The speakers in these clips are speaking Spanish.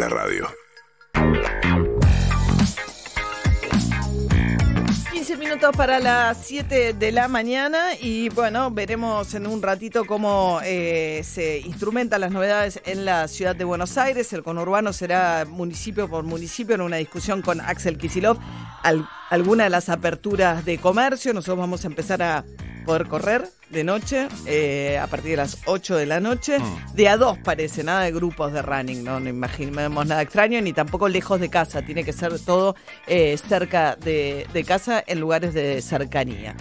la radio. 15 minutos para las 7 de la mañana y bueno, veremos en un ratito cómo eh, se instrumentan las novedades en la ciudad de Buenos Aires. El conurbano será municipio por municipio en una discusión con Axel Kisilov. Al, alguna de las aperturas de comercio, nosotros vamos a empezar a poder correr de noche eh, a partir de las 8 de la noche. De a dos parece, nada de grupos de running, no, no imaginemos nada extraño, ni tampoco lejos de casa. Tiene que ser todo eh, cerca de, de casa en lugares de cercanía.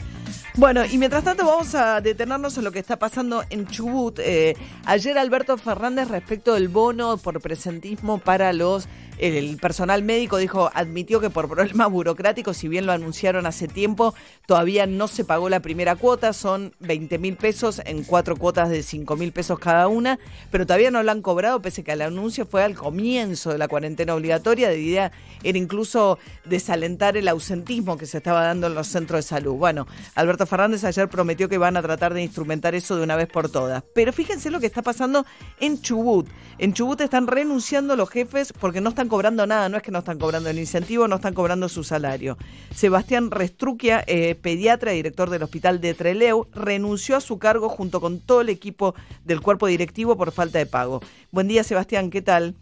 Bueno, y mientras tanto vamos a detenernos en lo que está pasando en Chubut. Eh, ayer Alberto Fernández respecto del bono por presentismo para los el personal médico dijo, admitió que por problemas burocráticos, si bien lo anunciaron hace tiempo, todavía no se pagó la primera cuota, son 20 mil pesos en cuatro cuotas de 5 mil pesos cada una, pero todavía no lo han cobrado, pese que el anuncio fue al comienzo de la cuarentena obligatoria, de idea era incluso desalentar el ausentismo que se estaba dando en los centros de salud. Bueno, Alberto Fernández ayer prometió que van a tratar de instrumentar eso de una vez por todas. Pero fíjense lo que está pasando en Chubut. En Chubut están renunciando los jefes porque no están cobrando nada, no es que no están cobrando el incentivo, no están cobrando su salario. Sebastián Restruquia, eh, pediatra y director del hospital de Treleu, renunció a su cargo junto con todo el equipo del cuerpo directivo por falta de pago. Buen día, Sebastián, ¿qué tal?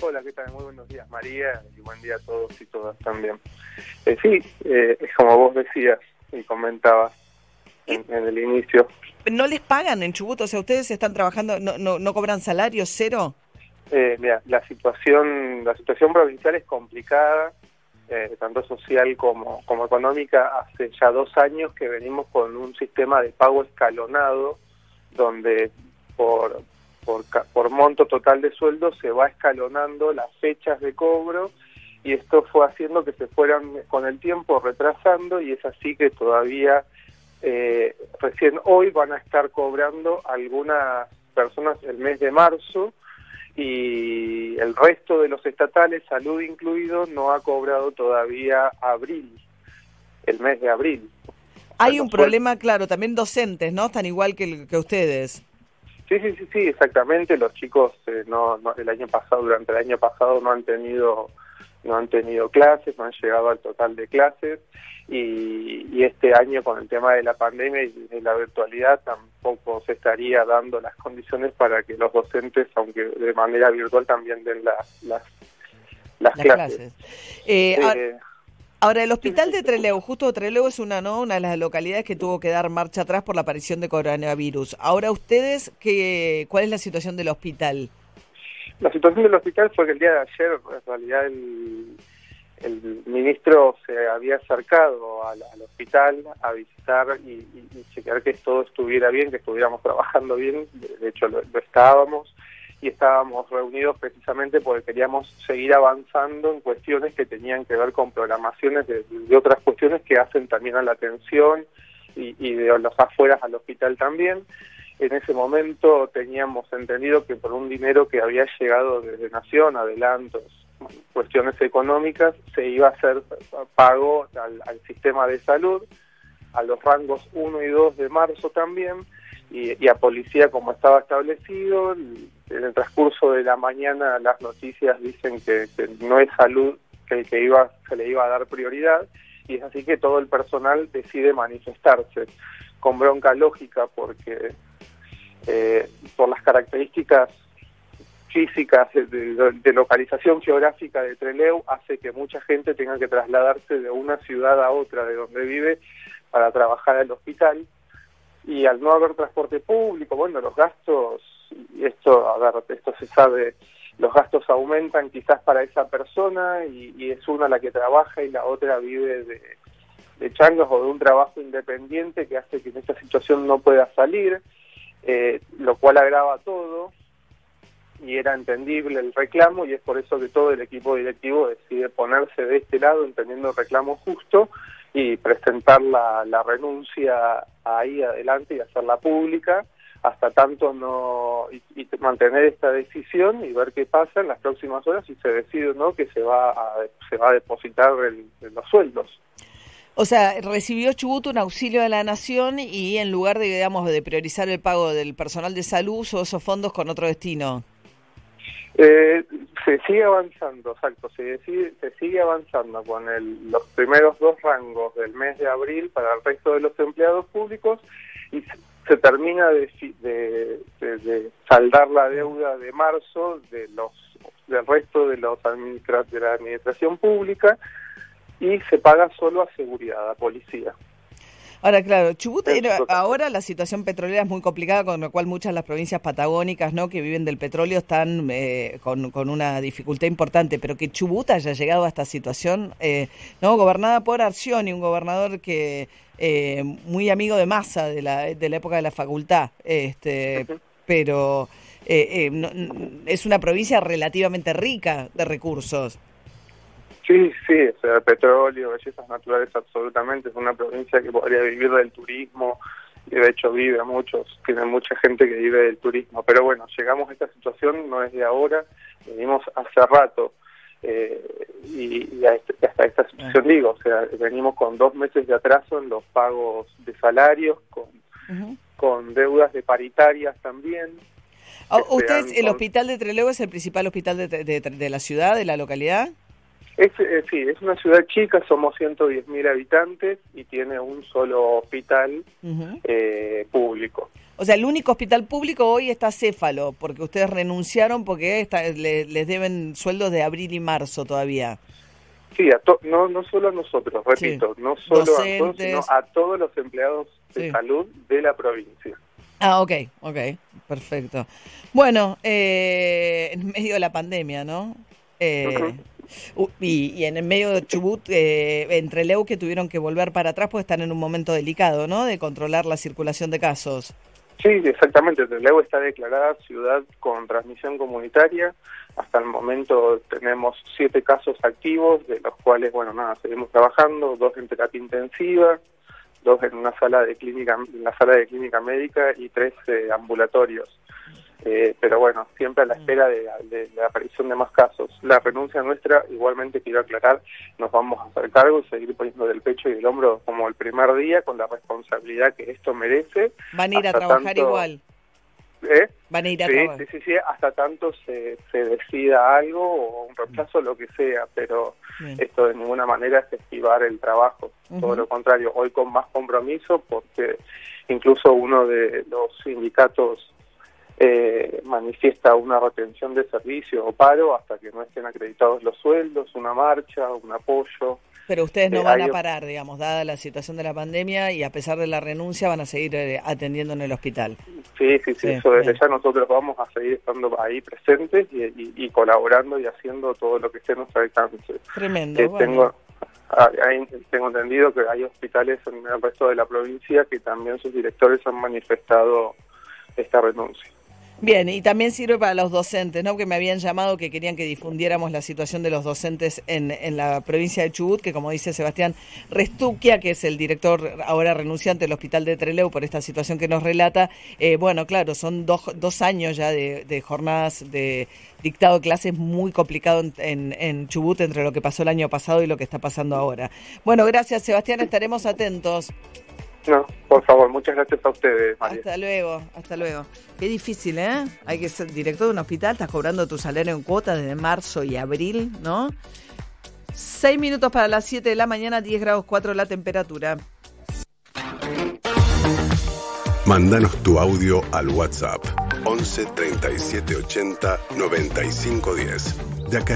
Hola, ¿qué tal? Muy buenos días, María, y buen día a todos y todas también. Eh, sí, eh, es como vos decías y comentabas en, en, el inicio. ¿No les pagan en Chubut? O sea, ¿ustedes están trabajando, no, no, no cobran salario, cero? Eh, mira, la situación, la situación provincial es complicada, eh, tanto social como, como económica. Hace ya dos años que venimos con un sistema de pago escalonado, donde por, por, por monto total de sueldo se va escalonando las fechas de cobro y esto fue haciendo que se fueran con el tiempo retrasando y es así que todavía eh, recién hoy van a estar cobrando algunas personas el mes de marzo y el resto de los estatales, salud incluido, no ha cobrado todavía abril, el mes de abril. Hay un problema, claro, también docentes, ¿no? Están igual que, que ustedes. Sí, sí, sí, sí, exactamente. Los chicos eh, no, no, el año pasado, durante el año pasado, no han tenido no han tenido clases, no han llegado al total de clases y, y, este año con el tema de la pandemia y de la virtualidad tampoco se estaría dando las condiciones para que los docentes, aunque de manera virtual, también den la, las, las, las clases. clases. Eh, eh, Ahora, el hospital de Trelew, justo Trelew es una, ¿no? una de las localidades que tuvo que dar marcha atrás por la aparición de coronavirus. Ahora, ustedes, qué, ¿cuál es la situación del hospital? La situación del hospital fue que el día de ayer, en realidad, el, ministro se había acercado al, al hospital a visitar y, y, y, que todo estuviera bien, que estuviéramos trabajando bien. De, hecho, lo, estábamos y estábamos reunidos precisamente porque queríamos seguir avanzando en cuestiones que tenían que ver con programaciones de, otras cuestiones que hacen también a la atención y, y de los afueras al hospital también. En ese momento teníamos entendido que por un dinero que había llegado desde Nación, adelantos, cuestiones económicas, se iba a hacer pago al, al sistema de salud, a los rangos 1 y 2 de marzo también, y, a policía como estaba establecido. En el transcurso de la mañana las noticias dicen que, que no es salud que, que iba, se le iba a dar prioridad y es así que todo el personal decide manifestarse con bronca lógica porque eh, por las características físicas de, de, localización geográfica de Treleu hace que mucha gente tenga que trasladarse de una ciudad a otra de donde vive para trabajar al hospital. Y al no haber transporte público, bueno, los gastos, y esto, a ver, esto se sabe, los gastos aumentan quizás para esa persona y, y es una la que trabaja y la otra vive de, de changos o de un trabajo independiente que hace que en esta situación no pueda salir, eh, lo cual agrava todo y era entendible el reclamo y es por eso que todo el equipo directivo decide ponerse de este lado entendiendo el reclamo justo y presentar la, renuncia ahí adelante y hacerla pública hasta tanto no y, mantener esta decisión y ver qué pasa en las próximas horas si se decide o no que se va a, se va a depositar el, los sueldos. O sea, recibió Chubut un auxilio de la Nación y en lugar de, digamos, de priorizar el pago del personal de salud, usó esos fondos con otro destino. Eh, se sigue avanzando, exacto, se, sigue, se sigue avanzando con el, los primeros dos rangos del mes de abril para el resto de los empleados públicos y se, termina de, de, de, saldar la deuda de marzo de los del resto de, los administra de la administración pública y se paga solo a seguridad, a policía. Ahora, claro, Chubut, ahora la situación petrolera es muy complicada, con lo cual muchas de las provincias patagónicas ¿no? que viven del petróleo están eh, con, con, una dificultad importante, pero que Chubut haya llegado a esta situación, eh, ¿no? gobernada por Arcioni, un gobernador que eh, muy amigo de Massa de la, de la época de la facultad, este, pero es una provincia relativamente rica de recursos. Sí, sí, o sea, petróleo, bellezas naturales absolutamente, es una provincia que podría vivir del turismo y de hecho vive a muchos, tiene mucha gente que vive del turismo, pero bueno, llegamos a esta situación no es de ahora, venimos hace rato eh, y, este, hasta esta situación digo, o sea, venimos con dos meses de atraso en los pagos de salarios, con, con deudas de paritarias también. Ah, ¿Usted, el hospital de Trelew es el principal hospital de, de la ciudad, de la localidad? Es, eh, sí, es una ciudad chica, somos 110.000 habitantes y tiene un solo hospital eh, público. O sea, el único hospital público hoy está Céfalo, porque ustedes renunciaron porque les deben sueldos de abril y marzo todavía. Sí, no, no solo a nosotros, repito, no solo a todos, sino a todos los empleados de salud de la provincia. Ah, ok, ok, perfecto. Bueno, eh, en medio de la pandemia, ¿no? Eh, y, en el medio de Chubut, eh, entre Leu que tuvieron que volver para atrás, pues están en un momento delicado, ¿no? De controlar la circulación de casos. Sí, exactamente. Trelew está declarada ciudad con transmisión comunitaria. Hasta el momento tenemos siete casos activos, de los cuales, bueno, nada, seguimos trabajando, dos en terapia intensiva, dos en una sala de clínica, en la sala de clínica médica y tres eh, ambulatorios. Eh, pero bueno, siempre a la mm. espera de, la aparición de más casos. La renuncia nuestra, igualmente quiero aclarar, nos vamos a hacer cargo y seguir poniendo del pecho y del hombro como el primer día con la responsabilidad que esto merece. Van a ir a trabajar igual. ¿Eh? Van a ir a sí, trabajar. Sí, sí, sí, hasta tanto se, se decida algo o un rechazo, lo que sea, pero esto de ninguna manera es esquivar el trabajo, todo lo contrario, hoy con más compromiso porque incluso uno de los sindicatos eh, manifiesta una retención de servicio o paro hasta que no estén acreditados los sueldos, una marcha, un apoyo. Pero ustedes no eh, van a parar, digamos, dada la situación de la pandemia y a pesar de la renuncia van a seguir eh, atendiendo en el hospital. Sí, sí, sí, eso desde ya nosotros vamos a seguir estando ahí presentes y, colaborando y haciendo todo lo que esté a nuestro alcance. Tremendo. Eh, tengo, ah, tengo entendido que hay hospitales en el resto de la provincia que también sus directores han manifestado esta renuncia. Bien, y también sirve para los docentes, ¿no? Que me habían llamado que querían que difundiéramos la situación de los docentes en, en la provincia de Chubut, que como dice Sebastián Restuquia, que es el director ahora renunciante del Hospital de Treleu por esta situación que nos relata, eh, bueno, claro, son dos, dos años ya de, jornadas de dictado de clases muy complicado en, en Chubut entre lo que pasó el año pasado y lo que está pasando ahora. Bueno, gracias Sebastián, estaremos atentos. No, por favor, muchas gracias a ustedes, María. Hasta luego, hasta luego. Qué difícil, ¿eh? Hay que ser director de un hospital, estás cobrando tu salario en cuotas desde marzo y abril, ¿no? Seis minutos para las 7 de la mañana, 10 grados 4 la temperatura. Mándanos tu audio al WhatsApp 11 37 80 95 10. De acá